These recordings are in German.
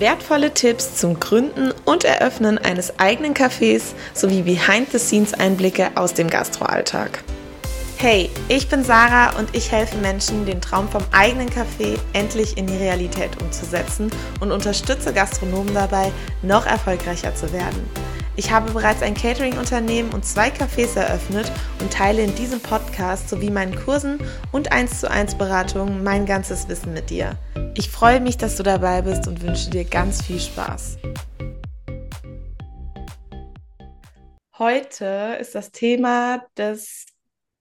Wertvolle Tipps zum Gründen und Eröffnen eines eigenen Cafés sowie Behind-the-Scenes-Einblicke aus dem Gastroalltag. Hey, ich bin Sarah und ich helfe Menschen, den Traum vom eigenen Café endlich in die Realität umzusetzen und unterstütze Gastronomen dabei, noch erfolgreicher zu werden. Ich habe bereits ein Catering-Unternehmen und zwei Cafés eröffnet und teile in diesem Podcast sowie meinen Kursen und 1 zu 1 Beratungen mein ganzes Wissen mit dir. Ich freue mich, dass du dabei bist und wünsche dir ganz viel Spaß. Heute ist das Thema des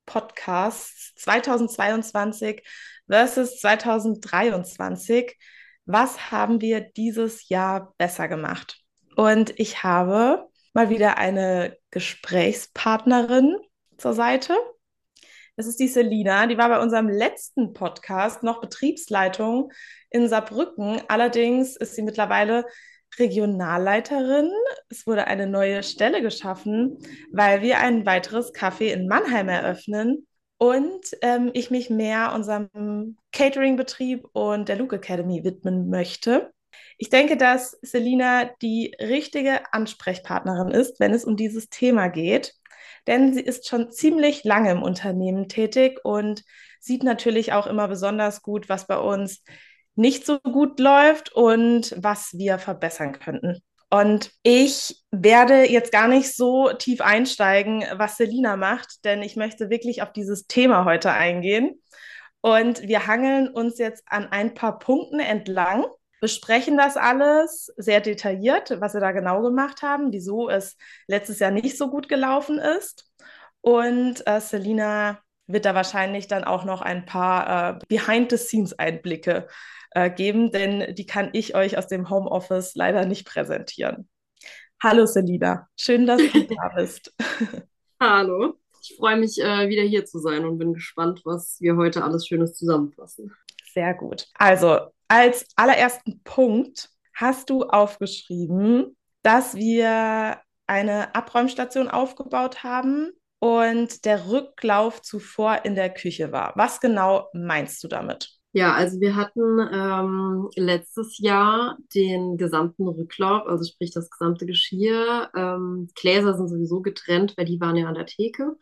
Podcasts 2022 versus 2023. Was haben wir dieses Jahr besser gemacht? Und ich habe mal wieder eine Gesprächspartnerin zur Seite. Das ist die Selina, die war bei unserem letzten Podcast noch Betriebsleitung in Saarbrücken. Allerdings ist sie mittlerweile Regionalleiterin. Es wurde eine neue Stelle geschaffen, weil wir ein weiteres Café in Mannheim eröffnen und ähm, ich mich mehr unserem Catering-Betrieb und der Luke Academy widmen möchte. Ich denke, dass Selina die richtige Ansprechpartnerin ist, wenn es um dieses Thema geht, denn sie ist schon ziemlich lange im Unternehmen tätig und sieht natürlich auch immer besonders gut, was bei uns nicht so gut läuft und was wir verbessern könnten. Und ich werde jetzt gar nicht so tief einsteigen, was Selina macht, denn ich möchte wirklich auf dieses Thema heute eingehen. Und wir hangeln uns jetzt an ein paar Punkten entlang besprechen das alles sehr detailliert, was wir da genau gemacht haben, wieso es letztes Jahr nicht so gut gelaufen ist. Und äh, Selina wird da wahrscheinlich dann auch noch ein paar äh, Behind-the-Scenes-Einblicke äh, geben, denn die kann ich euch aus dem Homeoffice leider nicht präsentieren. Hallo Selina, schön, dass du da bist. Hallo, ich freue mich äh, wieder hier zu sein und bin gespannt, was wir heute alles Schönes zusammenfassen. Sehr gut. Also als allerersten Punkt hast du aufgeschrieben, dass wir eine Abräumstation aufgebaut haben und der Rücklauf zuvor in der Küche war. Was genau meinst du damit? Ja, also wir hatten ähm, letztes Jahr den gesamten Rücklauf, also sprich das gesamte Geschirr. Ähm, Gläser sind sowieso getrennt, weil die waren ja an der Theke.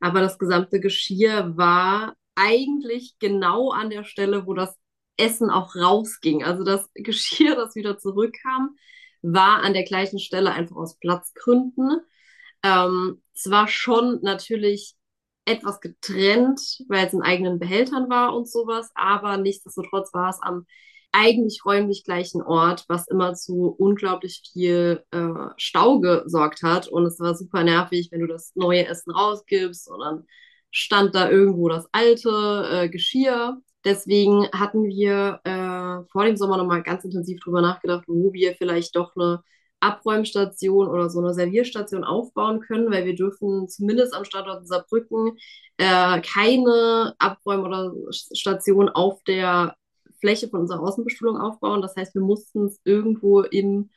Aber das gesamte Geschirr war eigentlich genau an der Stelle, wo das Essen auch rausging. Also das Geschirr, das wieder zurückkam, war an der gleichen Stelle einfach aus Platzgründen. Ähm, zwar schon natürlich etwas getrennt, weil es in eigenen Behältern war und sowas, aber nichtsdestotrotz war es am eigentlich räumlich gleichen Ort, was immer zu unglaublich viel äh, Stau gesorgt hat. Und es war super nervig, wenn du das neue Essen rausgibst und dann stand da irgendwo das alte äh, Geschirr. Deswegen hatten wir äh, vor dem Sommer nochmal ganz intensiv drüber nachgedacht, wo wir vielleicht doch eine Abräumstation oder so eine Servierstation aufbauen können, weil wir dürfen zumindest am Standort Saarbrücken äh, keine Abräum- oder Station auf der Fläche von unserer Außenbestuhlung aufbauen. Das heißt, wir mussten es irgendwo im,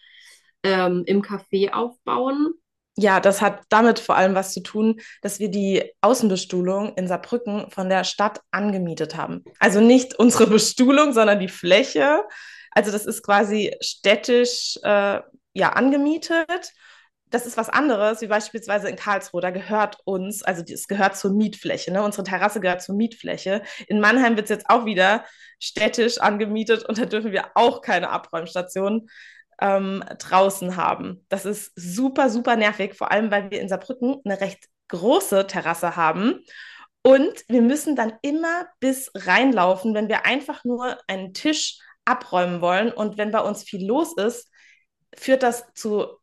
ähm, im Café aufbauen ja, das hat damit vor allem was zu tun, dass wir die Außenbestuhlung in Saarbrücken von der Stadt angemietet haben. Also nicht unsere Bestuhlung, sondern die Fläche. Also das ist quasi städtisch äh, ja, angemietet. Das ist was anderes, wie beispielsweise in Karlsruhe. Da gehört uns, also es gehört zur Mietfläche. Ne? Unsere Terrasse gehört zur Mietfläche. In Mannheim wird es jetzt auch wieder städtisch angemietet und da dürfen wir auch keine Abräumstationen ähm, draußen haben. Das ist super, super nervig, vor allem weil wir in Saarbrücken eine recht große Terrasse haben. Und wir müssen dann immer bis reinlaufen, wenn wir einfach nur einen Tisch abräumen wollen. Und wenn bei uns viel los ist, führt das zu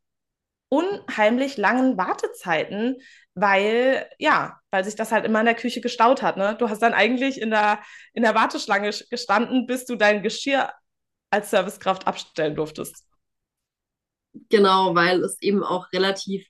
unheimlich langen Wartezeiten, weil, ja, weil sich das halt immer in der Küche gestaut hat. Ne? Du hast dann eigentlich in der, in der Warteschlange gestanden, bis du dein Geschirr als Servicekraft abstellen durftest. Genau, weil es eben auch relativ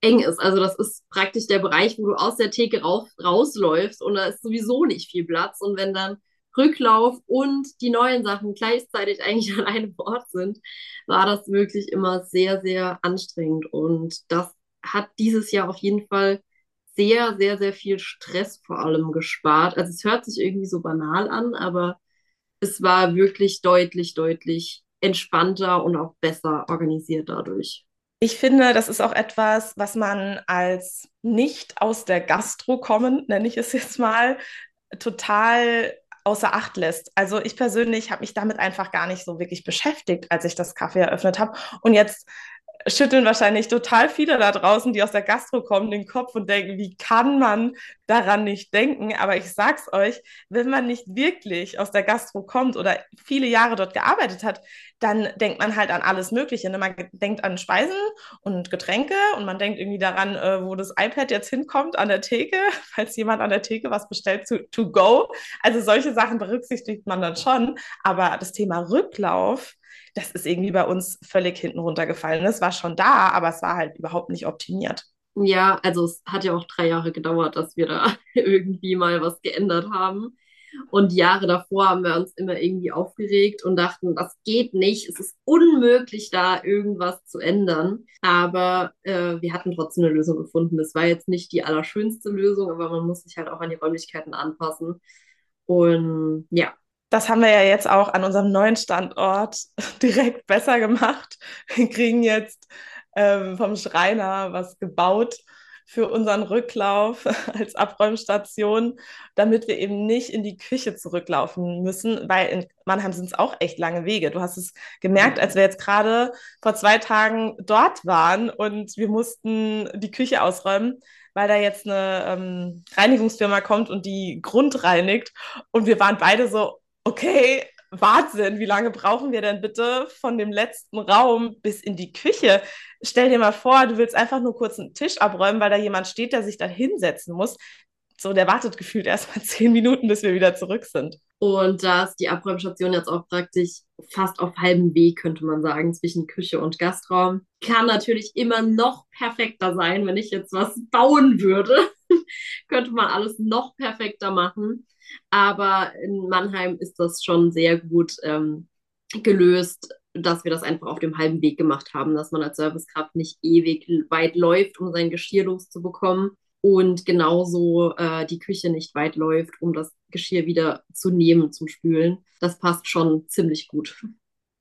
eng ist. Also das ist praktisch der Bereich, wo du aus der Theke raus, rausläufst und da ist sowieso nicht viel Platz. Und wenn dann Rücklauf und die neuen Sachen gleichzeitig eigentlich an einem Ort sind, war das wirklich immer sehr, sehr anstrengend. Und das hat dieses Jahr auf jeden Fall sehr, sehr, sehr viel Stress vor allem gespart. Also es hört sich irgendwie so banal an, aber es war wirklich deutlich, deutlich entspannter und auch besser organisiert dadurch. Ich finde, das ist auch etwas, was man als nicht aus der Gastro kommen, nenne ich es jetzt mal, total außer Acht lässt. Also ich persönlich habe mich damit einfach gar nicht so wirklich beschäftigt, als ich das Café eröffnet habe. Und jetzt schütteln wahrscheinlich total viele da draußen, die aus der Gastro kommen, den Kopf und denken, wie kann man daran nicht denken? Aber ich sag's euch, wenn man nicht wirklich aus der Gastro kommt oder viele Jahre dort gearbeitet hat, dann denkt man halt an alles Mögliche. Ne? Man denkt an Speisen und Getränke und man denkt irgendwie daran, äh, wo das iPad jetzt hinkommt an der Theke, falls jemand an der Theke was bestellt to, to go. Also solche Sachen berücksichtigt man dann schon. Aber das Thema Rücklauf, das ist irgendwie bei uns völlig hinten runtergefallen. Es war schon da, aber es war halt überhaupt nicht optimiert. Ja, also es hat ja auch drei Jahre gedauert, dass wir da irgendwie mal was geändert haben. Und Jahre davor haben wir uns immer irgendwie aufgeregt und dachten, das geht nicht, es ist unmöglich, da irgendwas zu ändern. Aber äh, wir hatten trotzdem eine Lösung gefunden. Das war jetzt nicht die allerschönste Lösung, aber man muss sich halt auch an die Räumlichkeiten anpassen. Und ja, das haben wir ja jetzt auch an unserem neuen Standort direkt besser gemacht. Wir kriegen jetzt ähm, vom Schreiner was gebaut für unseren Rücklauf als Abräumstation, damit wir eben nicht in die Küche zurücklaufen müssen, weil in Mannheim sind es auch echt lange Wege. Du hast es gemerkt, als wir jetzt gerade vor zwei Tagen dort waren und wir mussten die Küche ausräumen weil da jetzt eine ähm, Reinigungsfirma kommt und die Grund reinigt. Und wir waren beide so, okay, Wahnsinn, wie lange brauchen wir denn bitte von dem letzten Raum bis in die Küche? Stell dir mal vor, du willst einfach nur kurz einen Tisch abräumen, weil da jemand steht, der sich da hinsetzen muss. So, der wartet gefühlt erst mal zehn Minuten, bis wir wieder zurück sind. Und da ist die Abräumstation jetzt auch praktisch fast auf halbem Weg, könnte man sagen, zwischen Küche und Gastraum. Kann natürlich immer noch perfekter sein, wenn ich jetzt was bauen würde. könnte man alles noch perfekter machen. Aber in Mannheim ist das schon sehr gut ähm, gelöst, dass wir das einfach auf dem halben Weg gemacht haben, dass man als Servicekraft nicht ewig weit läuft, um sein Geschirr loszubekommen und genauso äh, die Küche nicht weit läuft, um das Geschirr wieder zu nehmen zum Spülen. Das passt schon ziemlich gut.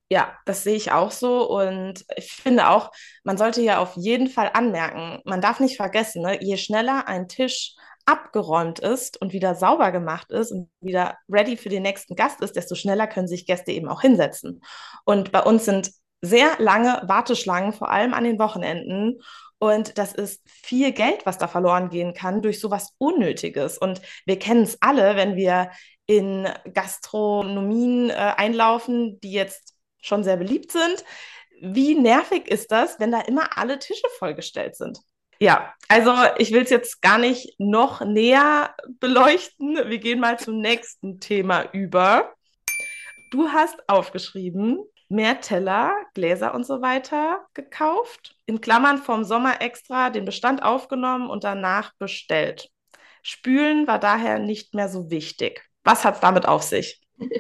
Ja, das sehe ich auch so. Und ich finde auch, man sollte ja auf jeden Fall anmerken, man darf nicht vergessen, ne, je schneller ein Tisch abgeräumt ist und wieder sauber gemacht ist und wieder ready für den nächsten Gast ist, desto schneller können sich Gäste eben auch hinsetzen. Und bei uns sind sehr lange Warteschlangen, vor allem an den Wochenenden. Und das ist viel Geld, was da verloren gehen kann durch sowas Unnötiges. Und wir kennen es alle, wenn wir in Gastronomien äh, einlaufen, die jetzt schon sehr beliebt sind. Wie nervig ist das, wenn da immer alle Tische vollgestellt sind? Ja, also ich will es jetzt gar nicht noch näher beleuchten. Wir gehen mal zum nächsten Thema über. Du hast aufgeschrieben, mehr Teller, Gläser und so weiter gekauft. In Klammern vom Sommer extra den Bestand aufgenommen und danach bestellt. Spülen war daher nicht mehr so wichtig. Was hat es damit auf sich?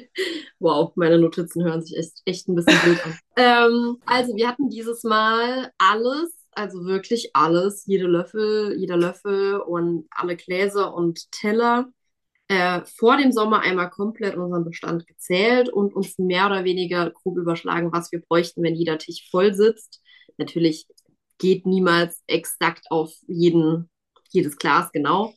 Wow, meine Notizen hören sich echt, echt ein bisschen blöd an. ähm, also, wir hatten dieses Mal alles also wirklich alles, jede Löffel, jeder Löffel und alle Gläser und Teller äh, vor dem Sommer einmal komplett unseren Bestand gezählt und uns mehr oder weniger grob überschlagen, was wir bräuchten, wenn jeder Tisch voll sitzt. Natürlich geht niemals exakt auf jeden, jedes Glas genau,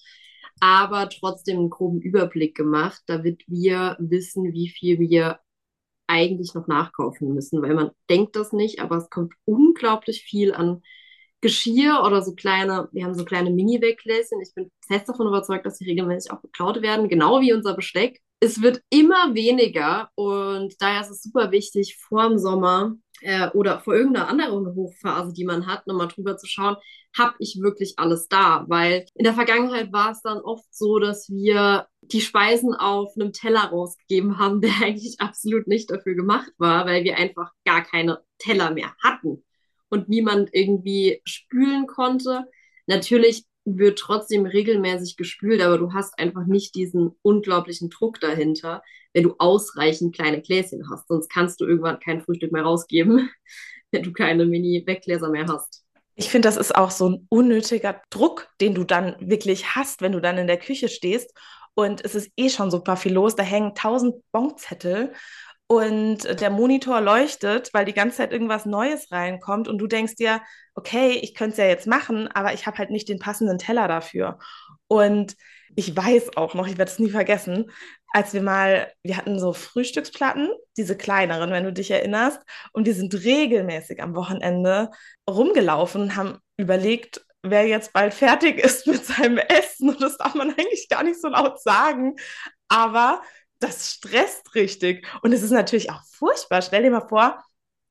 aber trotzdem einen groben Überblick gemacht, damit wir wissen, wie viel wir eigentlich noch nachkaufen müssen, weil man denkt das nicht, aber es kommt unglaublich viel an Geschirr oder so kleine, wir haben so kleine Mini-Weggläschen. Ich bin fest davon überzeugt, dass sie regelmäßig auch geklaut werden, genau wie unser Besteck. Es wird immer weniger und daher ist es super wichtig, vor dem Sommer äh, oder vor irgendeiner anderen Hochphase, die man hat, nochmal drüber zu schauen, habe ich wirklich alles da? Weil in der Vergangenheit war es dann oft so, dass wir die Speisen auf einem Teller rausgegeben haben, der eigentlich absolut nicht dafür gemacht war, weil wir einfach gar keine Teller mehr hatten und niemand irgendwie spülen konnte. Natürlich wird trotzdem regelmäßig gespült, aber du hast einfach nicht diesen unglaublichen Druck dahinter, wenn du ausreichend kleine Gläschen hast. Sonst kannst du irgendwann kein Frühstück mehr rausgeben, wenn du keine Mini-Weggläser mehr hast. Ich finde, das ist auch so ein unnötiger Druck, den du dann wirklich hast, wenn du dann in der Küche stehst und es ist eh schon super viel los. Da hängen tausend Bonzettel und der Monitor leuchtet, weil die ganze Zeit irgendwas Neues reinkommt und du denkst dir, okay, ich könnte es ja jetzt machen, aber ich habe halt nicht den passenden Teller dafür. Und ich weiß auch noch, ich werde es nie vergessen, als wir mal, wir hatten so Frühstücksplatten, diese kleineren, wenn du dich erinnerst, und die sind regelmäßig am Wochenende rumgelaufen und haben überlegt, wer jetzt bald fertig ist mit seinem Essen. Und das darf man eigentlich gar nicht so laut sagen. Aber das stresst richtig. Und es ist natürlich auch furchtbar. Stell dir mal vor,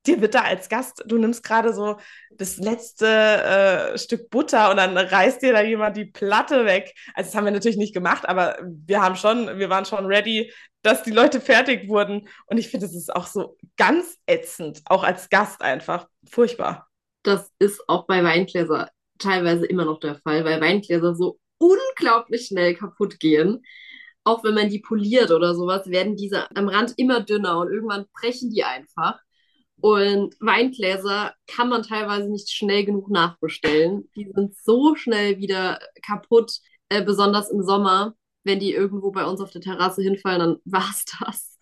dir wird da als Gast, du nimmst gerade so das letzte äh, Stück Butter und dann reißt dir da jemand die Platte weg. Also das haben wir natürlich nicht gemacht, aber wir haben schon, wir waren schon ready, dass die Leute fertig wurden. Und ich finde, das ist auch so ganz ätzend, auch als Gast einfach. Furchtbar. Das ist auch bei Weingläser teilweise immer noch der Fall, weil Weingläser so unglaublich schnell kaputt gehen. Auch wenn man die poliert oder sowas, werden diese am Rand immer dünner und irgendwann brechen die einfach. Und Weingläser kann man teilweise nicht schnell genug nachbestellen. Die sind so schnell wieder kaputt, äh, besonders im Sommer. Wenn die irgendwo bei uns auf der Terrasse hinfallen, dann war's das.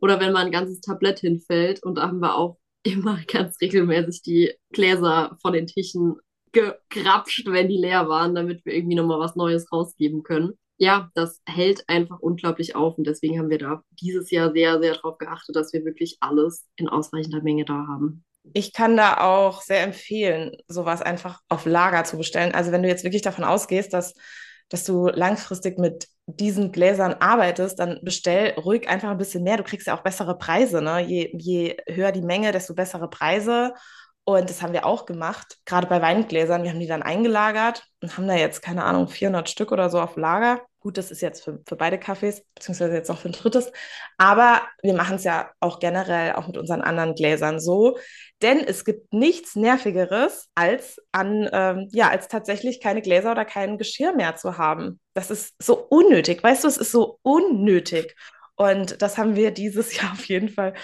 Oder wenn mal ein ganzes Tablett hinfällt. Und da haben wir auch immer ganz regelmäßig die Gläser von den Tischen gegrapscht, wenn die leer waren, damit wir irgendwie nochmal was Neues rausgeben können ja, das hält einfach unglaublich auf. Und deswegen haben wir da dieses Jahr sehr, sehr darauf geachtet, dass wir wirklich alles in ausreichender Menge da haben. Ich kann da auch sehr empfehlen, sowas einfach auf Lager zu bestellen. Also wenn du jetzt wirklich davon ausgehst, dass, dass du langfristig mit diesen Gläsern arbeitest, dann bestell ruhig einfach ein bisschen mehr. Du kriegst ja auch bessere Preise. Ne? Je, je höher die Menge, desto bessere Preise. Und das haben wir auch gemacht, gerade bei Weingläsern. Wir haben die dann eingelagert und haben da jetzt, keine Ahnung, 400 Stück oder so auf Lager. Gut, das ist jetzt für, für beide Kaffees, beziehungsweise jetzt noch für ein drittes. Aber wir machen es ja auch generell auch mit unseren anderen Gläsern so. Denn es gibt nichts Nervigeres, als an, ähm, ja, als tatsächlich keine Gläser oder kein Geschirr mehr zu haben. Das ist so unnötig. Weißt du, es ist so unnötig. Und das haben wir dieses Jahr auf jeden Fall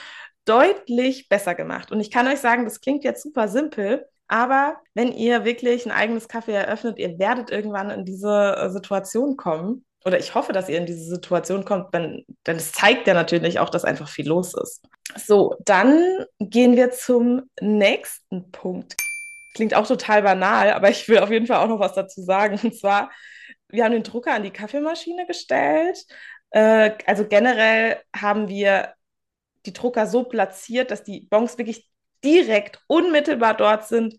deutlich besser gemacht. Und ich kann euch sagen, das klingt jetzt super simpel, aber wenn ihr wirklich ein eigenes Café eröffnet, ihr werdet irgendwann in diese äh, Situation kommen, oder ich hoffe, dass ihr in diese Situation kommt, denn, denn es zeigt ja natürlich auch, dass einfach viel los ist. So, dann gehen wir zum nächsten Punkt. Klingt auch total banal, aber ich will auf jeden Fall auch noch was dazu sagen. Und zwar, wir haben den Drucker an die Kaffeemaschine gestellt. Äh, also generell haben wir die Drucker so platziert, dass die Bons wirklich direkt unmittelbar dort sind,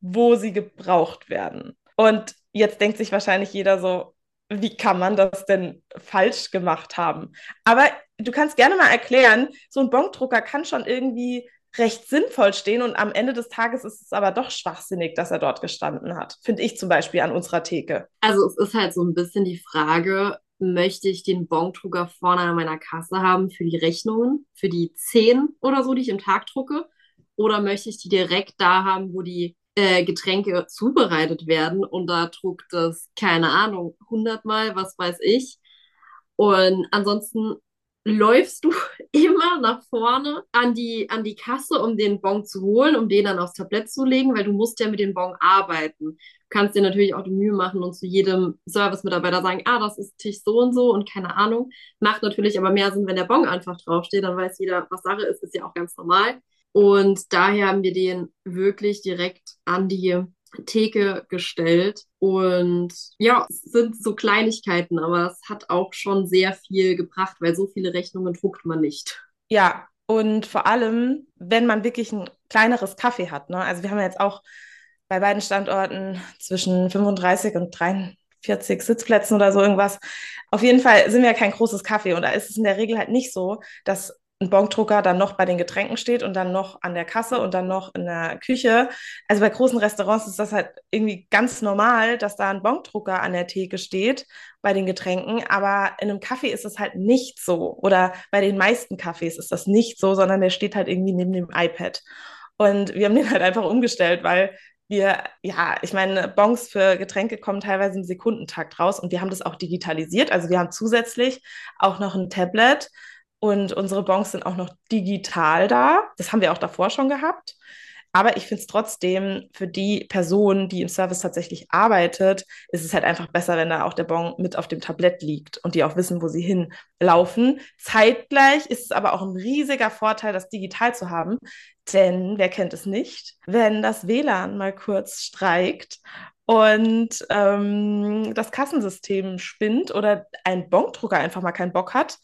wo sie gebraucht werden. Und jetzt denkt sich wahrscheinlich jeder so, wie kann man das denn falsch gemacht haben? Aber du kannst gerne mal erklären, so ein Bonkdrucker kann schon irgendwie recht sinnvoll stehen und am Ende des Tages ist es aber doch schwachsinnig, dass er dort gestanden hat. Finde ich zum Beispiel an unserer Theke. Also es ist halt so ein bisschen die Frage, möchte ich den Bondrucker vorne an meiner Kasse haben für die Rechnungen, für die 10 oder so, die ich im Tag drucke? Oder möchte ich die direkt da haben, wo die äh, Getränke zubereitet werden und da druckt es, keine Ahnung, 100 Mal, was weiß ich. Und ansonsten läufst du immer nach vorne an die, an die Kasse, um den Bon zu holen, um den dann aufs Tablett zu legen, weil du musst ja mit dem Bon arbeiten. Du kannst dir natürlich auch die Mühe machen und zu jedem Service-Mitarbeiter sagen, ah, das ist Tisch so und so und keine Ahnung. Macht natürlich aber mehr Sinn, wenn der Bon einfach draufsteht, dann weiß jeder, was Sache ist, ist ja auch ganz normal. Und daher haben wir den wirklich direkt an die Theke gestellt. Und ja, es sind so Kleinigkeiten, aber es hat auch schon sehr viel gebracht, weil so viele Rechnungen druckt man nicht. Ja, und vor allem, wenn man wirklich ein kleineres Kaffee hat. Ne? Also wir haben jetzt auch bei beiden Standorten zwischen 35 und 43 Sitzplätzen oder so irgendwas. Auf jeden Fall sind wir ja kein großes Kaffee und da ist es in der Regel halt nicht so, dass ein Bonkdrucker dann noch bei den Getränken steht und dann noch an der Kasse und dann noch in der Küche. Also bei großen Restaurants ist das halt irgendwie ganz normal, dass da ein Bonkdrucker an der Theke steht bei den Getränken. Aber in einem Kaffee ist es halt nicht so. Oder bei den meisten Cafés ist das nicht so, sondern der steht halt irgendwie neben dem iPad. Und wir haben den halt einfach umgestellt, weil wir, ja, ich meine, Bons für Getränke kommen teilweise im Sekundentakt raus und wir haben das auch digitalisiert. Also wir haben zusätzlich auch noch ein Tablet, und unsere Bons sind auch noch digital da. Das haben wir auch davor schon gehabt. Aber ich finde es trotzdem für die Person, die im Service tatsächlich arbeitet, ist es halt einfach besser, wenn da auch der Bon mit auf dem Tablett liegt und die auch wissen, wo sie hinlaufen. Zeitgleich ist es aber auch ein riesiger Vorteil, das digital zu haben. Denn wer kennt es nicht, wenn das WLAN mal kurz streikt und ähm, das Kassensystem spinnt oder ein Bondrucker einfach mal keinen Bock hat,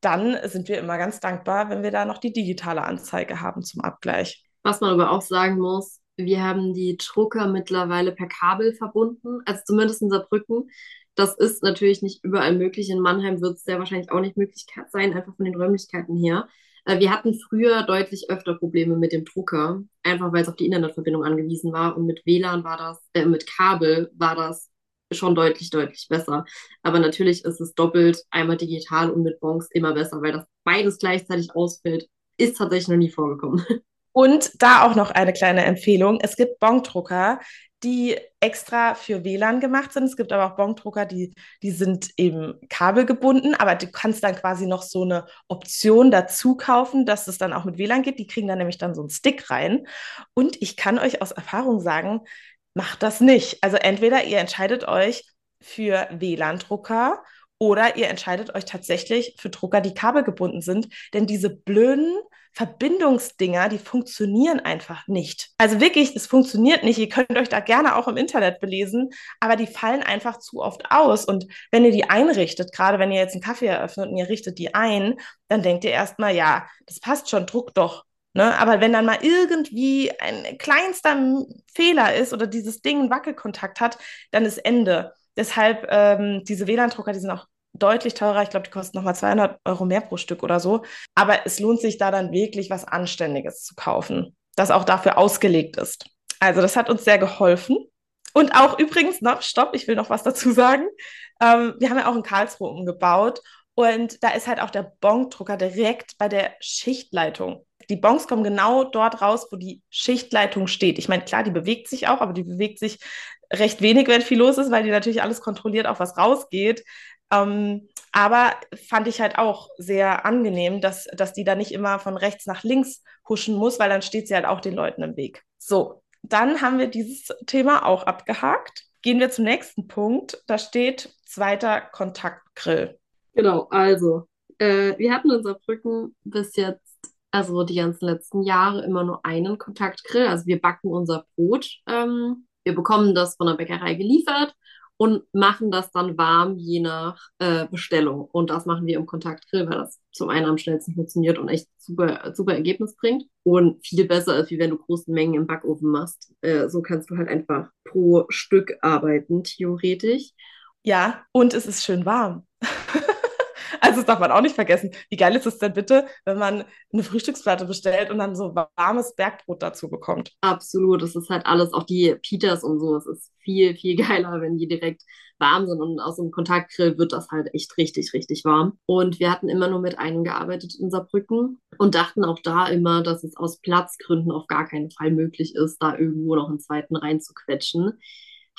dann sind wir immer ganz dankbar, wenn wir da noch die digitale Anzeige haben zum Abgleich. Was man aber auch sagen muss, wir haben die Drucker mittlerweile per Kabel verbunden, also zumindest in Saarbrücken. Das ist natürlich nicht überall möglich. In Mannheim wird es sehr wahrscheinlich auch nicht möglich sein, einfach von den Räumlichkeiten her. Äh, wir hatten früher deutlich öfter Probleme mit dem Drucker, einfach weil es auf die Internetverbindung angewiesen war. Und mit WLAN war das, äh, mit Kabel war das schon deutlich, deutlich besser. Aber natürlich ist es doppelt, einmal digital und mit Bonks immer besser, weil das beides gleichzeitig ausfällt, ist tatsächlich noch nie vorgekommen. Und da auch noch eine kleine Empfehlung. Es gibt Bongdrucker, die extra für WLAN gemacht sind. Es gibt aber auch Bongdrucker, die, die sind eben kabelgebunden, aber du kannst dann quasi noch so eine Option dazu kaufen, dass es dann auch mit WLAN geht. Die kriegen dann nämlich dann so einen Stick rein. Und ich kann euch aus Erfahrung sagen, macht das nicht. Also entweder ihr entscheidet euch für WLAN-Drucker oder ihr entscheidet euch tatsächlich für Drucker, die kabelgebunden sind, denn diese blöden Verbindungsdinger, die funktionieren einfach nicht. Also wirklich, es funktioniert nicht. Ihr könnt euch da gerne auch im Internet belesen, aber die fallen einfach zu oft aus. Und wenn ihr die einrichtet, gerade wenn ihr jetzt einen Kaffee eröffnet und ihr richtet die ein, dann denkt ihr erstmal, ja, das passt schon, druck doch. Ne? Aber wenn dann mal irgendwie ein kleinster Fehler ist oder dieses Ding einen Wackelkontakt hat, dann ist Ende. Deshalb ähm, diese WLAN-Drucker, die sind auch deutlich teurer. Ich glaube, die kosten nochmal 200 Euro mehr pro Stück oder so. Aber es lohnt sich da dann wirklich was Anständiges zu kaufen, das auch dafür ausgelegt ist. Also das hat uns sehr geholfen. Und auch übrigens, noch, stopp, ich will noch was dazu sagen. Ähm, wir haben ja auch in Karlsruhe umgebaut und da ist halt auch der Bongdrucker direkt bei der Schichtleitung. Die Bongs kommen genau dort raus, wo die Schichtleitung steht. Ich meine, klar, die bewegt sich auch, aber die bewegt sich recht wenig, wenn viel los ist, weil die natürlich alles kontrolliert, auch was rausgeht. Ähm, aber fand ich halt auch sehr angenehm, dass, dass die da nicht immer von rechts nach links huschen muss, weil dann steht sie halt auch den Leuten im Weg. So, dann haben wir dieses Thema auch abgehakt. Gehen wir zum nächsten Punkt. Da steht zweiter Kontaktgrill. Genau, also äh, wir hatten in Saarbrücken bis jetzt, also die ganzen letzten Jahre, immer nur einen Kontaktgrill. Also wir backen unser Brot. Ähm, wir bekommen das von der Bäckerei geliefert und machen das dann warm, je nach äh, Bestellung. Und das machen wir im Kontaktgrill, weil das zum einen am schnellsten funktioniert und echt super, super Ergebnis bringt. Und viel besser ist, wie wenn du große Mengen im Backofen machst. Äh, so kannst du halt einfach pro Stück arbeiten, theoretisch. Ja, und es ist schön warm. Also das darf man auch nicht vergessen. Wie geil ist es denn bitte, wenn man eine Frühstücksplatte bestellt und dann so warmes Bergbrot dazu bekommt? Absolut, das ist halt alles, auch die Pitas und so, es ist viel, viel geiler, wenn die direkt warm sind und aus dem Kontaktgrill wird das halt echt richtig, richtig warm. Und wir hatten immer nur mit einem gearbeitet in Saarbrücken und dachten auch da immer, dass es aus Platzgründen auf gar keinen Fall möglich ist, da irgendwo noch einen zweiten reinzuquetschen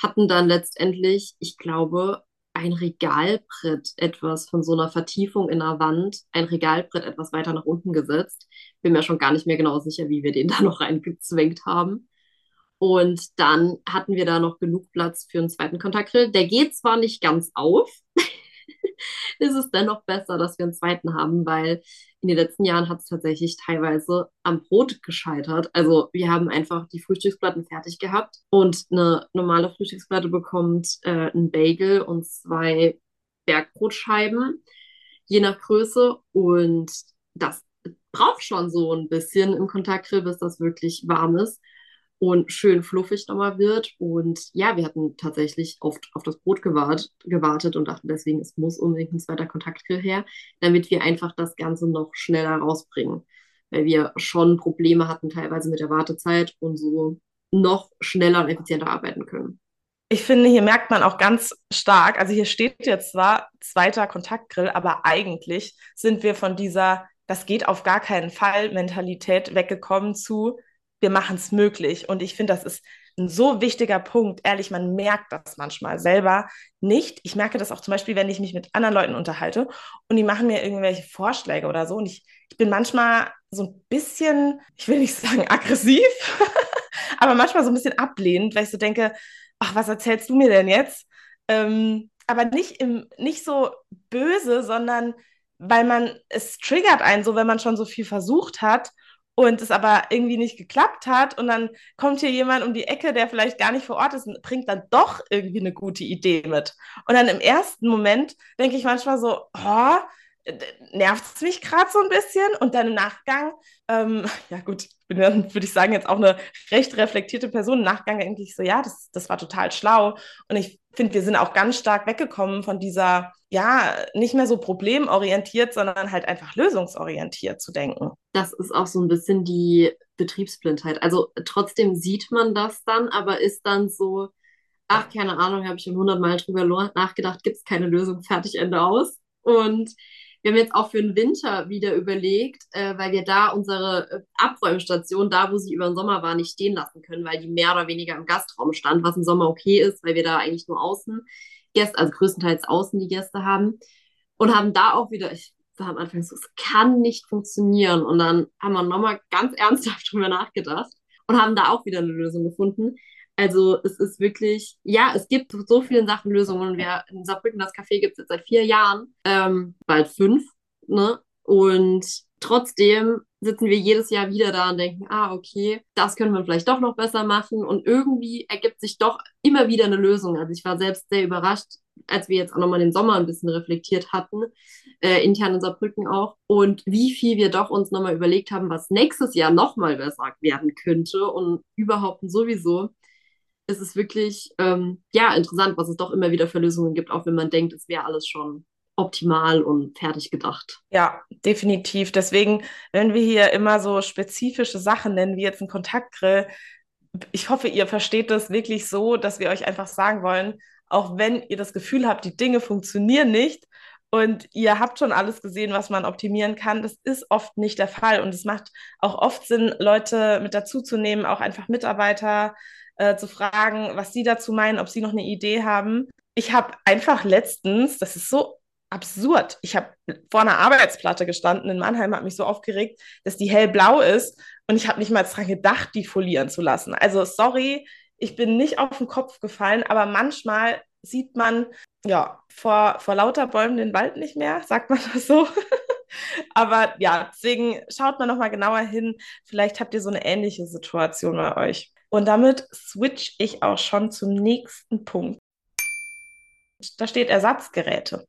hatten dann letztendlich, ich glaube, ein Regalbrett etwas von so einer Vertiefung in der Wand, ein Regalbrett etwas weiter nach unten gesetzt. Bin mir schon gar nicht mehr genau sicher, wie wir den da noch reingezwängt haben. Und dann hatten wir da noch genug Platz für einen zweiten Kontaktgrill. Der geht zwar nicht ganz auf, ist es dennoch besser, dass wir einen zweiten haben, weil in den letzten Jahren hat es tatsächlich teilweise am Brot gescheitert. Also wir haben einfach die Frühstücksplatten fertig gehabt und eine normale Frühstücksplatte bekommt äh, einen Bagel und zwei Bergbrotscheiben, je nach Größe. Und das braucht schon so ein bisschen im Kontaktgrill, bis das wirklich warm ist und schön fluffig nochmal wird. Und ja, wir hatten tatsächlich oft auf das Brot gewart, gewartet und dachten deswegen, es muss unbedingt ein zweiter Kontaktgrill her, damit wir einfach das Ganze noch schneller rausbringen. Weil wir schon Probleme hatten teilweise mit der Wartezeit und so noch schneller und effizienter arbeiten können. Ich finde, hier merkt man auch ganz stark, also hier steht jetzt zwar zweiter Kontaktgrill, aber eigentlich sind wir von dieser, das geht auf gar keinen Fall Mentalität weggekommen zu, wir machen es möglich. Und ich finde, das ist ein so wichtiger Punkt. Ehrlich, man merkt das manchmal selber nicht. Ich merke das auch zum Beispiel, wenn ich mich mit anderen Leuten unterhalte und die machen mir irgendwelche Vorschläge oder so. Und ich, ich bin manchmal so ein bisschen, ich will nicht sagen aggressiv, aber manchmal so ein bisschen ablehnend, weil ich so denke, ach, was erzählst du mir denn jetzt? Ähm, aber nicht, im, nicht so böse, sondern weil man, es triggert einen so, wenn man schon so viel versucht hat und es aber irgendwie nicht geklappt hat und dann kommt hier jemand um die Ecke, der vielleicht gar nicht vor Ort ist und bringt dann doch irgendwie eine gute Idee mit. Und dann im ersten Moment denke ich manchmal so, oh, nervt es mich gerade so ein bisschen und dann im Nachgang, ähm, ja gut, bin dann, würde ich sagen, jetzt auch eine recht reflektierte Person. Im Nachgang denke ich so, ja, das, das war total schlau und ich finde, wir sind auch ganz stark weggekommen von dieser, ja, nicht mehr so problemorientiert, sondern halt einfach lösungsorientiert zu denken. Das ist auch so ein bisschen die Betriebsblindheit. Also trotzdem sieht man das dann, aber ist dann so, ach, keine Ahnung, habe ich schon hundertmal drüber nachgedacht, gibt es keine Lösung, fertig, Ende aus. Und wir haben jetzt auch für den Winter wieder überlegt, äh, weil wir da unsere äh, Abräumstation, da wo sie über den Sommer war, nicht stehen lassen können, weil die mehr oder weniger im Gastraum stand, was im Sommer okay ist, weil wir da eigentlich nur außen Gäste, also größtenteils außen die Gäste haben. Und haben da auch wieder, ich war am Anfang so, es kann nicht funktionieren. Und dann haben wir nochmal ganz ernsthaft drüber nachgedacht und haben da auch wieder eine Lösung gefunden. Also es ist wirklich, ja, es gibt so viele Sachen Lösungen. Wir in Saarbrücken das Café gibt es jetzt seit vier Jahren, ähm, bald fünf, ne? Und trotzdem sitzen wir jedes Jahr wieder da und denken, ah, okay, das können wir vielleicht doch noch besser machen. Und irgendwie ergibt sich doch immer wieder eine Lösung. Also ich war selbst sehr überrascht, als wir jetzt auch nochmal den Sommer ein bisschen reflektiert hatten, äh, intern in Saarbrücken auch, und wie viel wir doch uns nochmal überlegt haben, was nächstes Jahr nochmal besser werden könnte und überhaupt sowieso ist es wirklich ähm, ja interessant, was es doch immer wieder für Lösungen gibt, auch wenn man denkt, es wäre alles schon optimal und fertig gedacht. Ja, definitiv. Deswegen, wenn wir hier immer so spezifische Sachen nennen, wie jetzt ein Kontaktgrill, ich hoffe, ihr versteht das wirklich so, dass wir euch einfach sagen wollen, auch wenn ihr das Gefühl habt, die Dinge funktionieren nicht und ihr habt schon alles gesehen, was man optimieren kann, das ist oft nicht der Fall. Und es macht auch oft Sinn, Leute mit dazuzunehmen, auch einfach Mitarbeiter, äh, zu fragen, was sie dazu meinen, ob sie noch eine Idee haben. Ich habe einfach letztens, das ist so absurd, ich habe vor einer Arbeitsplatte gestanden in Mannheim, hat mich so aufgeregt, dass die hellblau ist und ich habe nicht mal daran gedacht, die folieren zu lassen. Also sorry, ich bin nicht auf den Kopf gefallen, aber manchmal sieht man ja vor, vor lauter Bäumen den Wald nicht mehr, sagt man das so. aber ja, deswegen schaut mal nochmal genauer hin. Vielleicht habt ihr so eine ähnliche Situation bei euch. Und damit switch ich auch schon zum nächsten Punkt. Da steht Ersatzgeräte.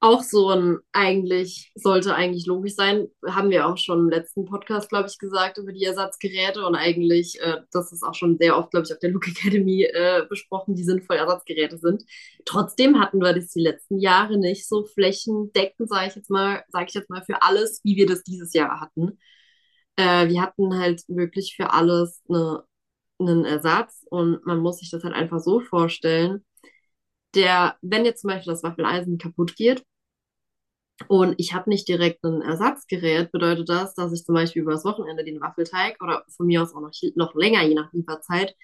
Auch so ein eigentlich, sollte eigentlich logisch sein, haben wir auch schon im letzten Podcast, glaube ich, gesagt über die Ersatzgeräte und eigentlich, äh, das ist auch schon sehr oft, glaube ich, auf der Look Academy äh, besprochen, die sinnvoll Ersatzgeräte sind. Trotzdem hatten wir das die letzten Jahre nicht so flächendeckend, sage ich jetzt mal, sage ich jetzt mal, für alles, wie wir das dieses Jahr hatten. Äh, wir hatten halt wirklich für alles eine einen Ersatz und man muss sich das halt einfach so vorstellen, der, wenn jetzt zum Beispiel das Waffeleisen kaputt geht und ich habe nicht direkt ein Ersatzgerät, bedeutet das, dass ich zum Beispiel über das Wochenende den Waffelteig oder von mir aus auch noch, noch länger, je nach Lieferzeit,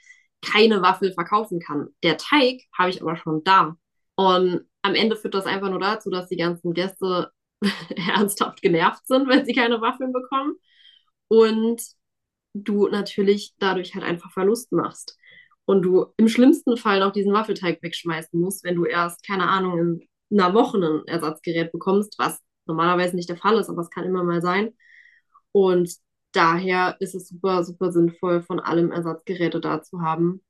keine Waffel verkaufen kann. Der Teig habe ich aber schon da. Und am Ende führt das einfach nur dazu, dass die ganzen Gäste ernsthaft genervt sind, wenn sie keine Waffeln bekommen. Und du natürlich dadurch halt einfach Verlust machst. Und du im schlimmsten Fall noch diesen Waffelteig wegschmeißen musst, wenn du erst, keine Ahnung, in einer Woche ein Ersatzgerät bekommst, was normalerweise nicht der Fall ist, aber es kann immer mal sein. Und daher ist es super, super sinnvoll, von allem Ersatzgeräte da zu haben,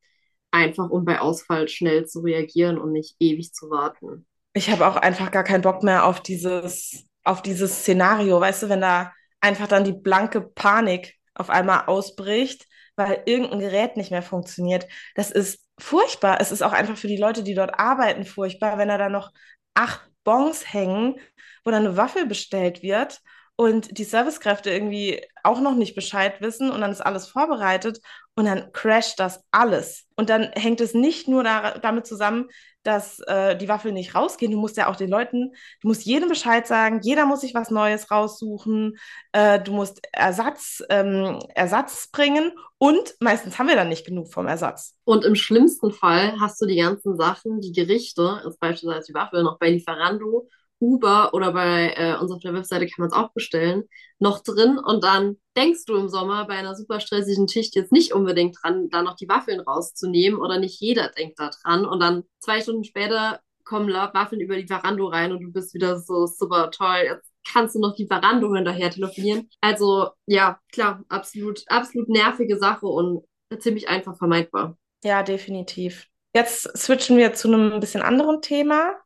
einfach um bei Ausfall schnell zu reagieren und nicht ewig zu warten. Ich habe auch einfach gar keinen Bock mehr auf dieses, auf dieses Szenario, weißt du, wenn da einfach dann die blanke Panik auf einmal ausbricht, weil irgendein Gerät nicht mehr funktioniert. Das ist furchtbar. Es ist auch einfach für die Leute, die dort arbeiten, furchtbar, wenn da dann noch acht Bons hängen, wo dann eine Waffel bestellt wird und die Servicekräfte irgendwie auch noch nicht Bescheid wissen und dann ist alles vorbereitet und dann crasht das alles. Und dann hängt es nicht nur da, damit zusammen, dass äh, die Waffeln nicht rausgehen. Du musst ja auch den Leuten, du musst jedem Bescheid sagen, jeder muss sich was Neues raussuchen, äh, du musst Ersatz, ähm, Ersatz bringen und meistens haben wir dann nicht genug vom Ersatz. Und im schlimmsten Fall hast du die ganzen Sachen, die Gerichte, also beispielsweise die Waffeln, noch bei Lieferando Uber oder bei äh, uns auf der Webseite kann man es auch bestellen, noch drin und dann denkst du im Sommer bei einer super stressigen Schicht jetzt nicht unbedingt dran, da noch die Waffeln rauszunehmen oder nicht jeder denkt da dran und dann zwei Stunden später kommen Waffeln über die Verando rein und du bist wieder so super toll, jetzt kannst du noch die Verando hinterher telefonieren. Also ja, klar, absolut, absolut nervige Sache und ziemlich einfach vermeidbar. Ja, definitiv. Jetzt switchen wir zu einem bisschen anderen Thema.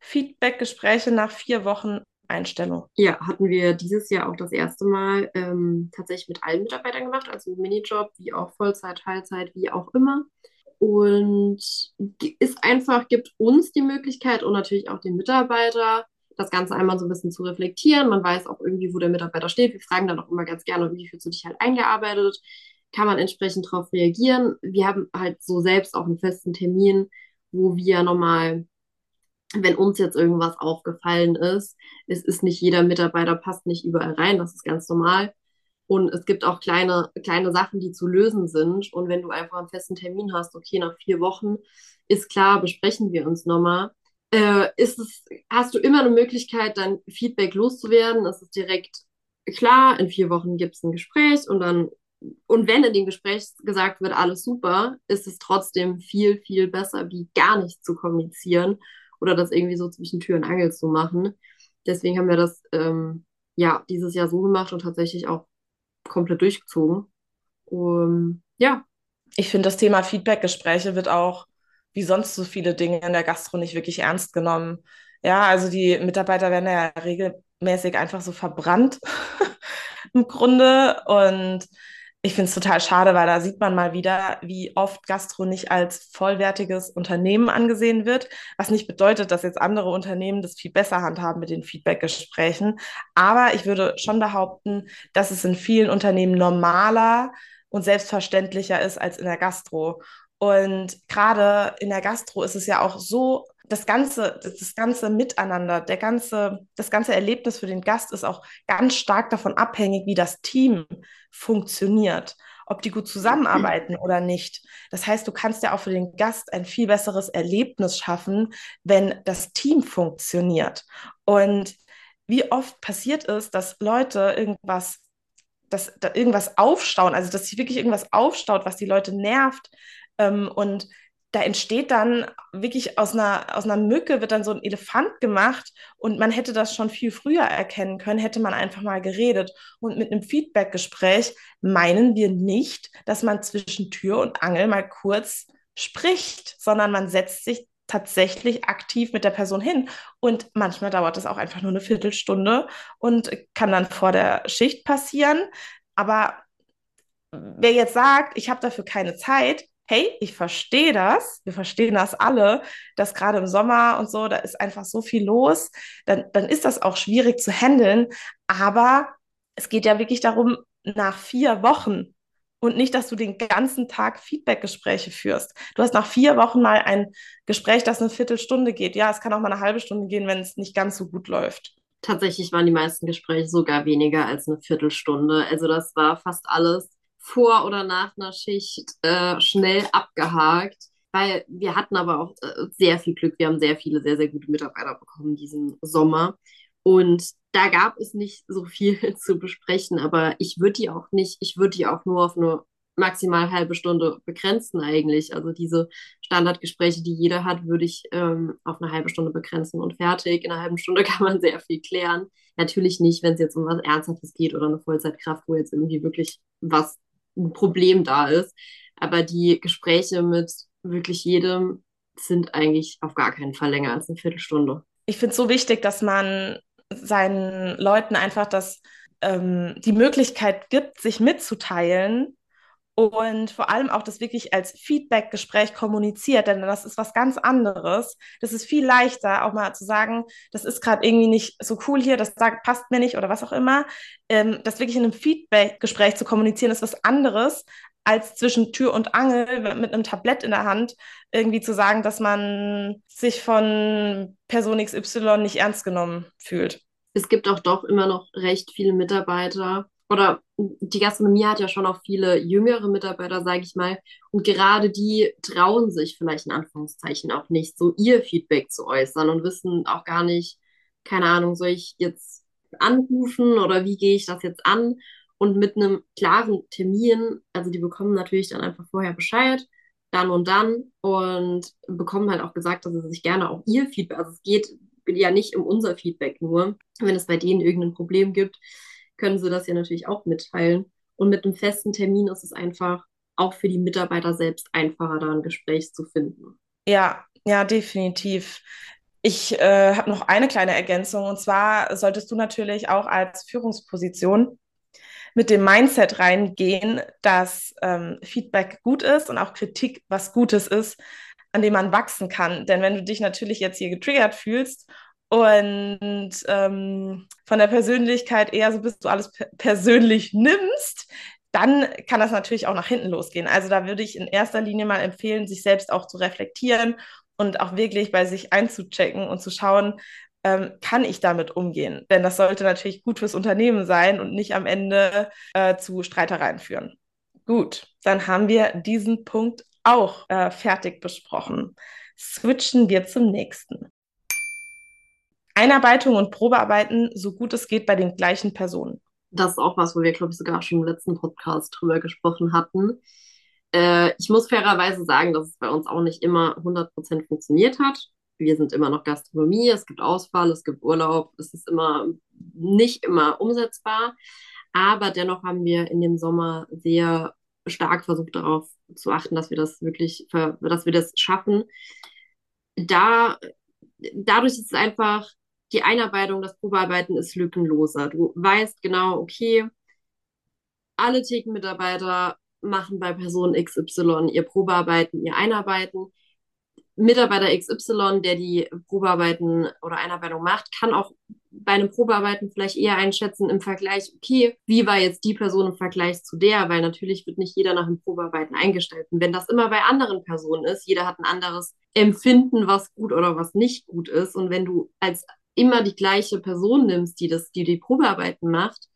Feedback-Gespräche nach vier Wochen Einstellung. Ja, hatten wir dieses Jahr auch das erste Mal ähm, tatsächlich mit allen Mitarbeitern gemacht, also Minijob, wie auch Vollzeit, Teilzeit, wie auch immer. Und ist einfach, gibt uns die Möglichkeit und natürlich auch den Mitarbeiter, das Ganze einmal so ein bisschen zu reflektieren. Man weiß auch irgendwie, wo der Mitarbeiter steht. Wir fragen dann auch immer ganz gerne, wie fühlst du dich halt eingearbeitet? Kann man entsprechend darauf reagieren? Wir haben halt so selbst auch einen festen Termin, wo wir nochmal, wenn uns jetzt irgendwas aufgefallen ist, es ist nicht jeder Mitarbeiter passt nicht überall rein, das ist ganz normal. Und es gibt auch kleine, kleine Sachen, die zu lösen sind. Und wenn du einfach einen festen Termin hast, okay, nach vier Wochen ist klar, besprechen wir uns nochmal äh, ist es, hast du immer eine Möglichkeit, dein Feedback loszuwerden. Es ist direkt klar, in vier Wochen gibt es ein Gespräch und dann, und wenn in dem Gespräch gesagt wird, alles super, ist es trotzdem viel, viel besser, wie gar nicht zu kommunizieren oder das irgendwie so zwischen Tür und Angel zu machen. Deswegen haben wir das ähm, ja dieses Jahr so gemacht und tatsächlich auch komplett durchgezogen. Um, ja. Ich finde, das Thema Feedback-Gespräche wird auch wie sonst so viele Dinge in der Gastro nicht wirklich ernst genommen. Ja, also die Mitarbeiter werden ja regelmäßig einfach so verbrannt im Grunde. Und ich finde es total schade, weil da sieht man mal wieder, wie oft Gastro nicht als vollwertiges Unternehmen angesehen wird, was nicht bedeutet, dass jetzt andere Unternehmen das viel besser handhaben mit den Feedbackgesprächen. Aber ich würde schon behaupten, dass es in vielen Unternehmen normaler und selbstverständlicher ist als in der Gastro. Und gerade in der Gastro ist es ja auch so, das ganze, das ganze Miteinander, der ganze, das ganze Erlebnis für den Gast ist auch ganz stark davon abhängig, wie das Team funktioniert, ob die gut zusammenarbeiten oder nicht. Das heißt, du kannst ja auch für den Gast ein viel besseres Erlebnis schaffen, wenn das Team funktioniert. Und wie oft passiert es, dass Leute irgendwas dass da irgendwas aufstauen, also dass sich wirklich irgendwas aufstaut, was die Leute nervt, ähm, und da entsteht dann wirklich aus einer, aus einer Mücke wird dann so ein Elefant gemacht und man hätte das schon viel früher erkennen können, hätte man einfach mal geredet. Und mit einem Feedbackgespräch meinen wir nicht, dass man zwischen Tür und Angel mal kurz spricht, sondern man setzt sich tatsächlich aktiv mit der Person hin. Und manchmal dauert das auch einfach nur eine Viertelstunde und kann dann vor der Schicht passieren. Aber wer jetzt sagt, ich habe dafür keine Zeit, hey, ich verstehe das, wir verstehen das alle, dass gerade im Sommer und so, da ist einfach so viel los, dann, dann ist das auch schwierig zu handeln. Aber es geht ja wirklich darum, nach vier Wochen und nicht, dass du den ganzen Tag Feedbackgespräche führst. Du hast nach vier Wochen mal ein Gespräch, das eine Viertelstunde geht. Ja, es kann auch mal eine halbe Stunde gehen, wenn es nicht ganz so gut läuft. Tatsächlich waren die meisten Gespräche sogar weniger als eine Viertelstunde. Also das war fast alles vor oder nach einer Schicht äh, schnell abgehakt, weil wir hatten aber auch äh, sehr viel Glück. Wir haben sehr viele, sehr, sehr gute Mitarbeiter bekommen diesen Sommer. Und da gab es nicht so viel zu besprechen, aber ich würde die auch nicht, ich würde die auch nur auf eine maximal halbe Stunde begrenzen eigentlich. Also diese Standardgespräche, die jeder hat, würde ich ähm, auf eine halbe Stunde begrenzen und fertig. In einer halben Stunde kann man sehr viel klären. Natürlich nicht, wenn es jetzt um was Ernsthaftes geht oder eine Vollzeitkraft, wo jetzt irgendwie wirklich was ein Problem da ist. Aber die Gespräche mit wirklich jedem sind eigentlich auf gar keinen Fall länger als eine Viertelstunde. Ich finde es so wichtig, dass man seinen Leuten einfach das, ähm, die Möglichkeit gibt, sich mitzuteilen und vor allem auch das wirklich als Feedback-Gespräch kommuniziert, denn das ist was ganz anderes. Das ist viel leichter, auch mal zu sagen, das ist gerade irgendwie nicht so cool hier, das passt mir nicht oder was auch immer. Ähm, das wirklich in einem Feedback-Gespräch zu kommunizieren, ist was anderes, als zwischen Tür und Angel mit einem Tablett in der Hand irgendwie zu sagen, dass man sich von Person XY nicht ernst genommen fühlt. Es gibt auch doch immer noch recht viele Mitarbeiter, oder die Gastronomie hat ja schon auch viele jüngere Mitarbeiter, sage ich mal. Und gerade die trauen sich vielleicht in Anführungszeichen auch nicht, so ihr Feedback zu äußern und wissen auch gar nicht, keine Ahnung, soll ich jetzt anrufen oder wie gehe ich das jetzt an? Und mit einem klaren Termin, also die bekommen natürlich dann einfach vorher Bescheid, dann und dann und bekommen halt auch gesagt, dass sie sich gerne auch ihr Feedback, also es geht ja nicht um unser Feedback nur, wenn es bei denen irgendein Problem gibt, können sie das ja natürlich auch mitteilen. Und mit einem festen Termin ist es einfach auch für die Mitarbeiter selbst einfacher, da ein Gespräch zu finden. Ja, ja, definitiv. Ich äh, habe noch eine kleine Ergänzung und zwar solltest du natürlich auch als Führungsposition mit dem Mindset reingehen, dass ähm, Feedback gut ist und auch Kritik was Gutes ist, an dem man wachsen kann. Denn wenn du dich natürlich jetzt hier getriggert fühlst und ähm, von der Persönlichkeit eher so bist, du alles per persönlich nimmst, dann kann das natürlich auch nach hinten losgehen. Also da würde ich in erster Linie mal empfehlen, sich selbst auch zu reflektieren und auch wirklich bei sich einzuchecken und zu schauen, ähm, kann ich damit umgehen? Denn das sollte natürlich gut fürs Unternehmen sein und nicht am Ende äh, zu Streitereien führen. Gut, dann haben wir diesen Punkt auch äh, fertig besprochen. Switchen wir zum nächsten. Einarbeitung und Probearbeiten, so gut es geht, bei den gleichen Personen. Das ist auch was, wo wir, glaube ich, sogar schon im letzten Podcast drüber gesprochen hatten. Äh, ich muss fairerweise sagen, dass es bei uns auch nicht immer 100% funktioniert hat. Wir sind immer noch Gastronomie, es gibt Ausfall, es gibt Urlaub, es ist immer nicht immer umsetzbar. Aber dennoch haben wir in dem Sommer sehr stark versucht darauf zu achten, dass wir das wirklich, dass wir das schaffen. Da, dadurch ist es einfach, die Einarbeitung, das Probearbeiten ist lückenloser. Du weißt genau, okay, alle Thekenmitarbeiter machen bei Person XY ihr Probearbeiten, ihr Einarbeiten. Mitarbeiter XY, der die Probearbeiten oder Einarbeitung macht, kann auch bei einem Probearbeiten vielleicht eher einschätzen im Vergleich, okay, wie war jetzt die Person im Vergleich zu der, weil natürlich wird nicht jeder nach dem Probearbeiten eingestellt. Und wenn das immer bei anderen Personen ist, jeder hat ein anderes Empfinden, was gut oder was nicht gut ist. Und wenn du als immer die gleiche Person nimmst, die das, die die Probearbeiten macht,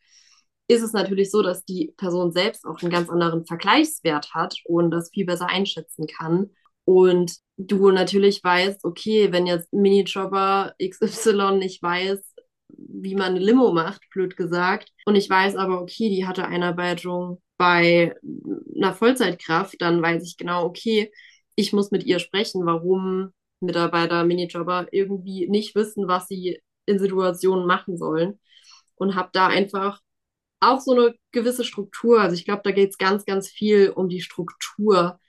ist es natürlich so, dass die Person selbst auch einen ganz anderen Vergleichswert hat und das viel besser einschätzen kann. Und du natürlich weißt, okay, wenn jetzt Minijobber XY nicht weiß, wie man eine Limo macht, blöd gesagt, und ich weiß aber, okay, die hatte Einarbeitung bei einer Vollzeitkraft, dann weiß ich genau, okay, ich muss mit ihr sprechen, warum Mitarbeiter, Minijobber irgendwie nicht wissen, was sie in Situationen machen sollen. Und habe da einfach auch so eine gewisse Struktur. Also ich glaube, da geht es ganz, ganz viel um die Struktur,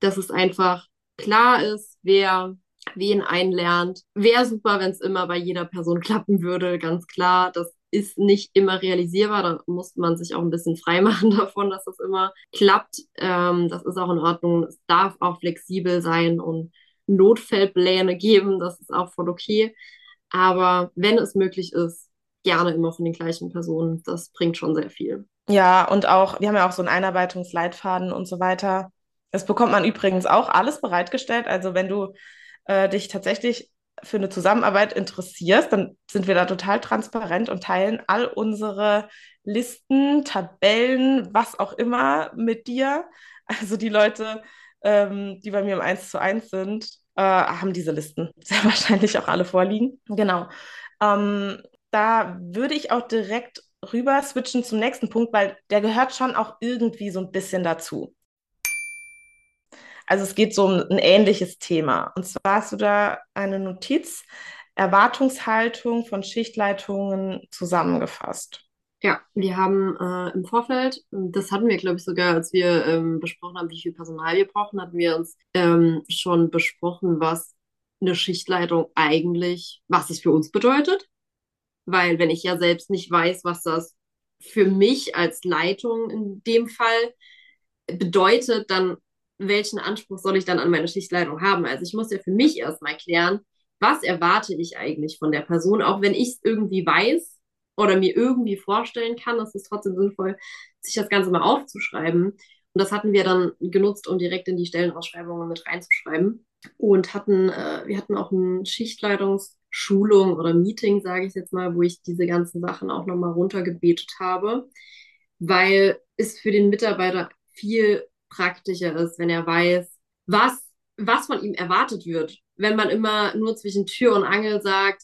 dass es einfach klar ist, wer wen einlernt. Wäre super, wenn es immer bei jeder Person klappen würde, ganz klar. Das ist nicht immer realisierbar. Da muss man sich auch ein bisschen frei machen davon, dass das immer klappt. Ähm, das ist auch in Ordnung. Es darf auch flexibel sein und Notfallpläne geben. Das ist auch voll okay. Aber wenn es möglich ist, gerne immer von den gleichen Personen. Das bringt schon sehr viel. Ja, und auch, wir haben ja auch so einen Einarbeitungsleitfaden und so weiter. Das bekommt man übrigens auch alles bereitgestellt. Also wenn du äh, dich tatsächlich für eine Zusammenarbeit interessierst, dann sind wir da total transparent und teilen all unsere Listen, Tabellen, was auch immer mit dir. Also die Leute, ähm, die bei mir im 1 zu 1 sind, äh, haben diese Listen sehr wahrscheinlich auch alle vorliegen. Genau. Ähm, da würde ich auch direkt rüber switchen zum nächsten Punkt, weil der gehört schon auch irgendwie so ein bisschen dazu. Also es geht so um ein ähnliches Thema. Und zwar hast du da eine Notiz, Erwartungshaltung von Schichtleitungen zusammengefasst. Ja, wir haben äh, im Vorfeld, das hatten wir, glaube ich, sogar, als wir ähm, besprochen haben, wie viel Personal wir brauchen, hatten wir uns ähm, schon besprochen, was eine Schichtleitung eigentlich, was es für uns bedeutet. Weil wenn ich ja selbst nicht weiß, was das für mich als Leitung in dem Fall bedeutet, dann welchen Anspruch soll ich dann an meine Schichtleitung haben? Also ich muss ja für mich erstmal klären, was erwarte ich eigentlich von der Person, auch wenn ich es irgendwie weiß oder mir irgendwie vorstellen kann, ist es trotzdem sinnvoll, sich das Ganze mal aufzuschreiben. Und das hatten wir dann genutzt, um direkt in die Stellenausschreibungen mit reinzuschreiben. Und hatten, äh, wir hatten auch eine Schichtleitungsschulung oder Meeting, sage ich jetzt mal, wo ich diese ganzen Sachen auch nochmal runtergebetet habe. weil es für den Mitarbeiter viel praktischer ist, wenn er weiß, was, was von ihm erwartet wird. Wenn man immer nur zwischen Tür und Angel sagt,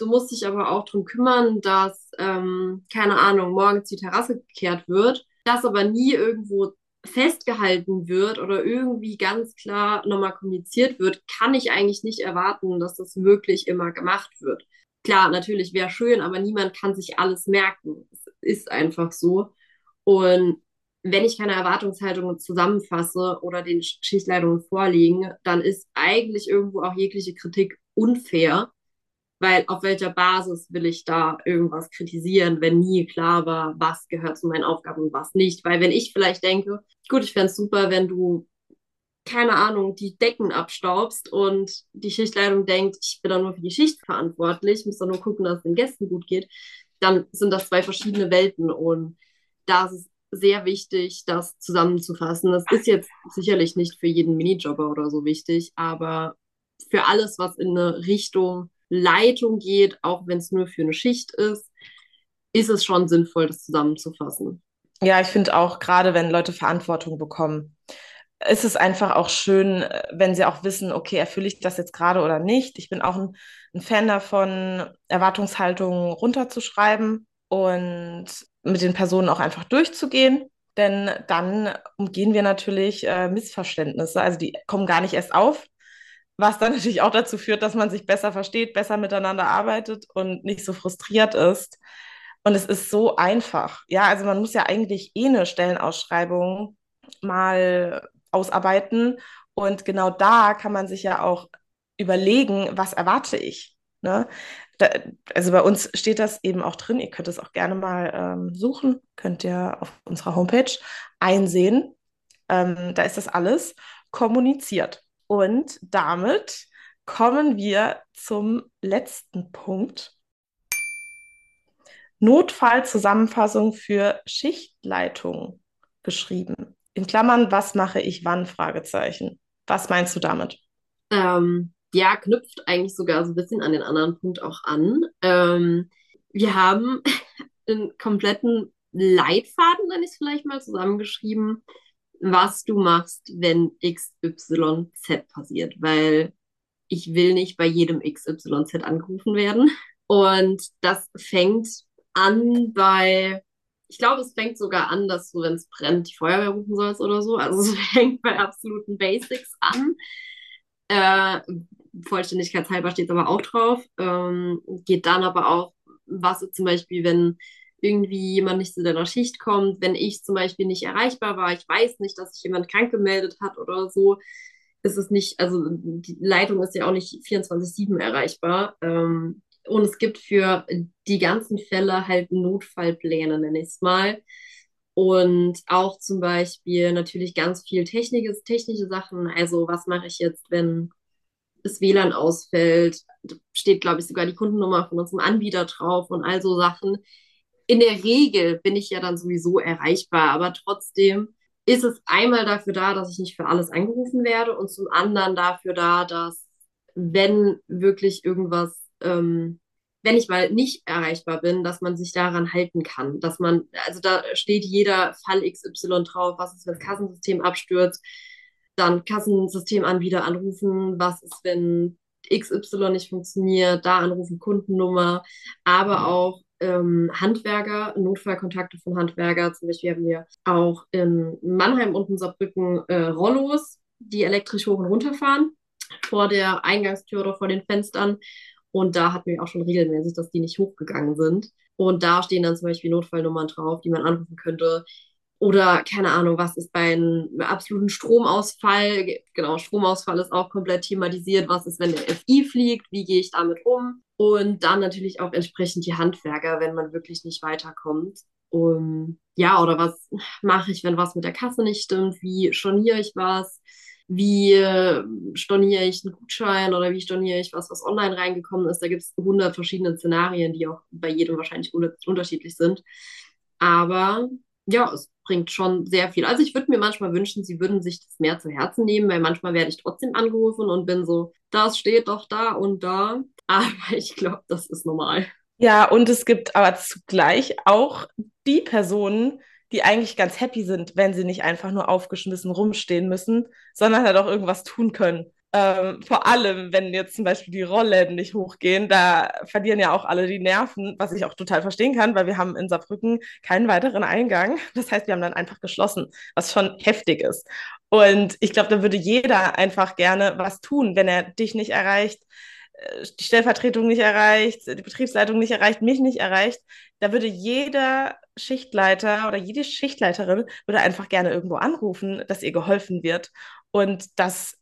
du musst dich aber auch darum kümmern, dass, ähm, keine Ahnung, morgens die Terrasse gekehrt wird, das aber nie irgendwo festgehalten wird oder irgendwie ganz klar nochmal kommuniziert wird, kann ich eigentlich nicht erwarten, dass das wirklich immer gemacht wird. Klar, natürlich wäre schön, aber niemand kann sich alles merken. Es ist einfach so. Und wenn ich keine Erwartungshaltung zusammenfasse oder den Schichtleitungen vorliegen, dann ist eigentlich irgendwo auch jegliche Kritik unfair, weil auf welcher Basis will ich da irgendwas kritisieren, wenn nie klar war, was gehört zu meinen Aufgaben und was nicht. Weil wenn ich vielleicht denke, gut, ich fände es super, wenn du, keine Ahnung, die Decken abstaubst und die Schichtleitung denkt, ich bin da nur für die Schicht verantwortlich, muss da nur gucken, dass es den Gästen gut geht, dann sind das zwei verschiedene Welten und da ist es sehr wichtig, das zusammenzufassen. Das ist jetzt sicherlich nicht für jeden Minijobber oder so wichtig, aber für alles, was in eine Richtung Leitung geht, auch wenn es nur für eine Schicht ist, ist es schon sinnvoll, das zusammenzufassen. Ja, ich finde auch, gerade wenn Leute Verantwortung bekommen, ist es einfach auch schön, wenn sie auch wissen, okay, erfülle ich das jetzt gerade oder nicht. Ich bin auch ein, ein Fan davon, Erwartungshaltungen runterzuschreiben und mit den Personen auch einfach durchzugehen. Denn dann umgehen wir natürlich äh, Missverständnisse. Also die kommen gar nicht erst auf, was dann natürlich auch dazu führt, dass man sich besser versteht, besser miteinander arbeitet und nicht so frustriert ist. Und es ist so einfach. Ja, also man muss ja eigentlich eh eine Stellenausschreibung mal ausarbeiten. Und genau da kann man sich ja auch überlegen, was erwarte ich. Ne? Da, also bei uns steht das eben auch drin. Ihr könnt es auch gerne mal ähm, suchen, könnt ihr auf unserer Homepage einsehen. Ähm, da ist das alles kommuniziert. Und damit kommen wir zum letzten Punkt. Notfallzusammenfassung für Schichtleitung geschrieben. In Klammern, was mache ich wann? Fragezeichen. Was meinst du damit? Ähm, ja, knüpft eigentlich sogar so ein bisschen an den anderen Punkt auch an. Ähm, wir haben einen kompletten Leitfaden, nenne ich es vielleicht mal, zusammengeschrieben, was du machst, wenn XYZ passiert, weil ich will nicht bei jedem XYZ angerufen werden. Und das fängt an bei, ich glaube, es fängt sogar an, dass du, wenn es brennt, die Feuerwehr rufen sollst oder so. Also es fängt bei absoluten Basics an. Äh, Vollständigkeitshalber steht aber auch drauf. Ähm, geht dann aber auch, was zum Beispiel, wenn irgendwie jemand nicht zu deiner Schicht kommt, wenn ich zum Beispiel nicht erreichbar war, ich weiß nicht, dass sich jemand krank gemeldet hat oder so, ist es nicht, also die Leitung ist ja auch nicht 24-7 erreichbar. Ähm, und es gibt für die ganzen Fälle halt Notfallpläne, nenne ich es mal. Und auch zum Beispiel natürlich ganz viel technische, technische Sachen. Also was mache ich jetzt, wenn das WLAN ausfällt? Da steht, glaube ich, sogar die Kundennummer von unserem Anbieter drauf und all so Sachen. In der Regel bin ich ja dann sowieso erreichbar, aber trotzdem ist es einmal dafür da, dass ich nicht für alles angerufen werde und zum anderen dafür da, dass wenn wirklich irgendwas ähm, wenn ich mal nicht erreichbar bin, dass man sich daran halten kann. Dass man, also da steht jeder Fall XY drauf, was ist, wenn das Kassensystem abstürzt, dann Kassensystemanbieter anrufen, was ist, wenn XY nicht funktioniert, da anrufen, Kundennummer, aber auch ähm, Handwerker, Notfallkontakte von Handwerker. Zum Beispiel haben wir auch in Mannheim und in Saarbrücken äh, Rollos, die elektrisch hoch und runter fahren, vor der Eingangstür oder vor den Fenstern. Und da hatten wir auch schon regelmäßig, dass die nicht hochgegangen sind. Und da stehen dann zum Beispiel Notfallnummern drauf, die man anrufen könnte. Oder keine Ahnung, was ist bei einem absoluten Stromausfall? Genau, Stromausfall ist auch komplett thematisiert. Was ist, wenn der FI fliegt? Wie gehe ich damit um? Und dann natürlich auch entsprechend die Handwerker, wenn man wirklich nicht weiterkommt. Um, ja, oder was mache ich, wenn was mit der Kasse nicht stimmt? Wie storniere ich was? wie äh, storniere ich einen Gutschein oder wie storniere ich was, was online reingekommen ist. Da gibt es 100 verschiedene Szenarien, die auch bei jedem wahrscheinlich unterschiedlich sind. Aber ja, es bringt schon sehr viel. Also ich würde mir manchmal wünschen, sie würden sich das mehr zu Herzen nehmen, weil manchmal werde ich trotzdem angerufen und bin so, das steht doch da und da. Aber ich glaube, das ist normal. Ja, und es gibt aber zugleich auch die Personen, die eigentlich ganz happy sind, wenn sie nicht einfach nur aufgeschmissen rumstehen müssen, sondern halt auch irgendwas tun können. Ähm, vor allem, wenn jetzt zum Beispiel die Rollläden nicht hochgehen, da verlieren ja auch alle die Nerven, was ich auch total verstehen kann, weil wir haben in Saarbrücken keinen weiteren Eingang. Das heißt, wir haben dann einfach geschlossen, was schon heftig ist. Und ich glaube, da würde jeder einfach gerne was tun, wenn er dich nicht erreicht, äh, die Stellvertretung nicht erreicht, die Betriebsleitung nicht erreicht, mich nicht erreicht. Da würde jeder Schichtleiter oder jede Schichtleiterin würde einfach gerne irgendwo anrufen, dass ihr geholfen wird. Und das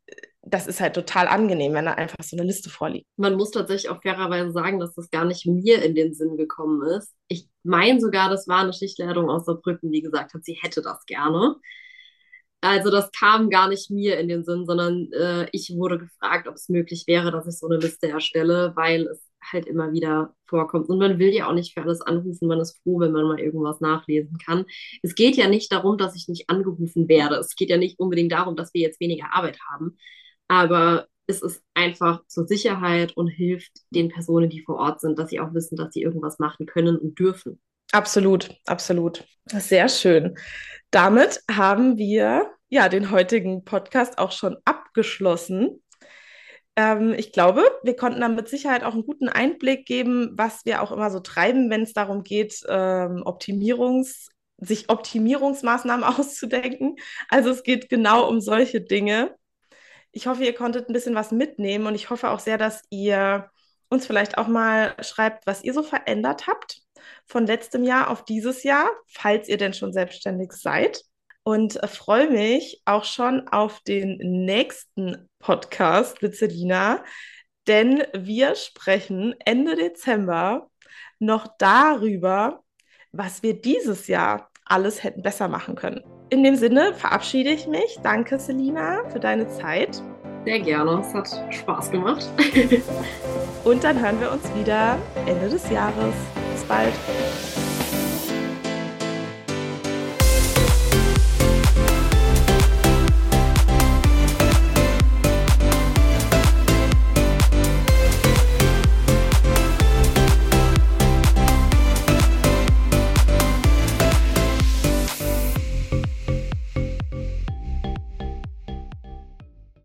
das ist halt total angenehm, wenn da einfach so eine Liste vorliegt. Man muss tatsächlich auch fairerweise sagen, dass das gar nicht mir in den Sinn gekommen ist. Ich meine sogar, das war eine Schichtleitung aus Saarbrücken, die gesagt hat, sie hätte das gerne. Also das kam gar nicht mir in den Sinn, sondern äh, ich wurde gefragt, ob es möglich wäre, dass ich so eine Liste erstelle, weil es halt immer wieder vorkommt. Und man will ja auch nicht für alles anrufen, man ist froh, wenn man mal irgendwas nachlesen kann. Es geht ja nicht darum, dass ich nicht angerufen werde. Es geht ja nicht unbedingt darum, dass wir jetzt weniger Arbeit haben, aber es ist einfach zur Sicherheit und hilft den Personen, die vor Ort sind, dass sie auch wissen, dass sie irgendwas machen können und dürfen. Absolut, absolut. Sehr schön. Damit haben wir ja den heutigen Podcast auch schon abgeschlossen. Ähm, ich glaube, wir konnten dann mit Sicherheit auch einen guten Einblick geben, was wir auch immer so treiben, wenn es darum geht, ähm, Optimierungs sich Optimierungsmaßnahmen auszudenken. Also es geht genau um solche Dinge. Ich hoffe, ihr konntet ein bisschen was mitnehmen und ich hoffe auch sehr, dass ihr uns vielleicht auch mal schreibt, was ihr so verändert habt von letztem Jahr auf dieses Jahr, falls ihr denn schon selbstständig seid. Und äh, freue mich auch schon auf den nächsten Podcast mit Selina, denn wir sprechen Ende Dezember noch darüber, was wir dieses Jahr alles hätten besser machen können. In dem Sinne verabschiede ich mich. Danke, Selina, für deine Zeit. Sehr gerne. Es hat Spaß gemacht. Und dann hören wir uns wieder Ende des Jahres. Bis bald.